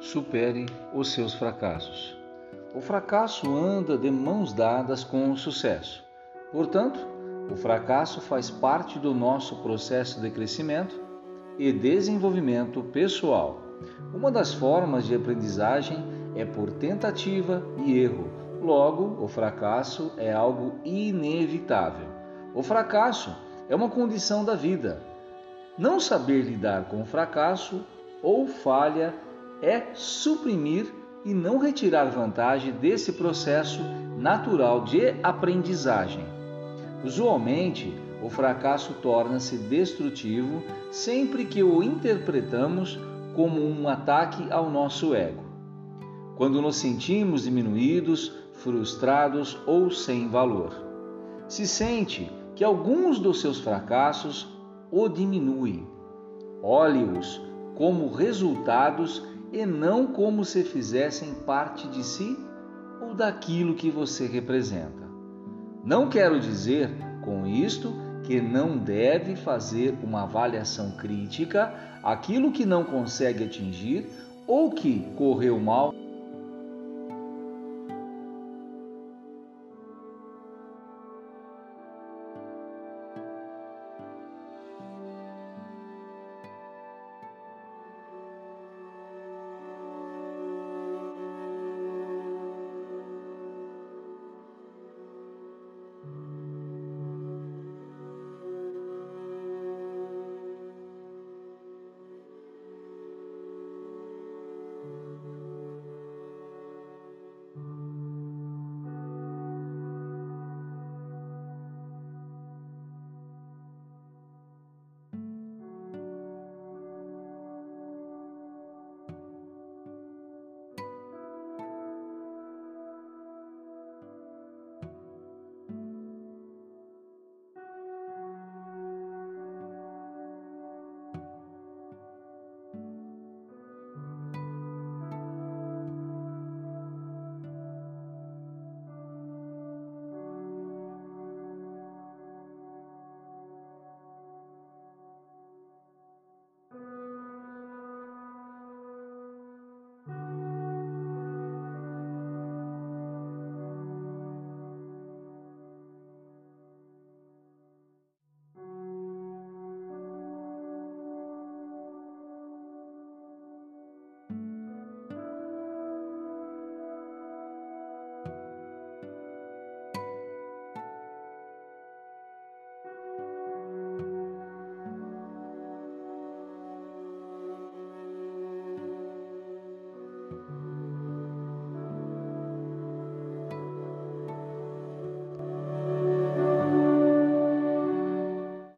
supere os seus fracassos. O fracasso anda de mãos dadas com o sucesso. Portanto, o fracasso faz parte do nosso processo de crescimento e desenvolvimento pessoal. Uma das formas de aprendizagem é por tentativa e erro. Logo, o fracasso é algo inevitável. O fracasso é uma condição da vida. Não saber lidar com o fracasso ou falha é suprimir e não retirar vantagem desse processo natural de aprendizagem. Usualmente, o fracasso torna-se destrutivo sempre que o interpretamos como um ataque ao nosso ego. Quando nos sentimos diminuídos, frustrados ou sem valor. Se sente que alguns dos seus fracassos o diminuem. Olhe-os como resultados e não como se fizessem parte de si ou daquilo que você representa. Não quero dizer com isto que não deve fazer uma avaliação crítica aquilo que não consegue atingir ou que correu mal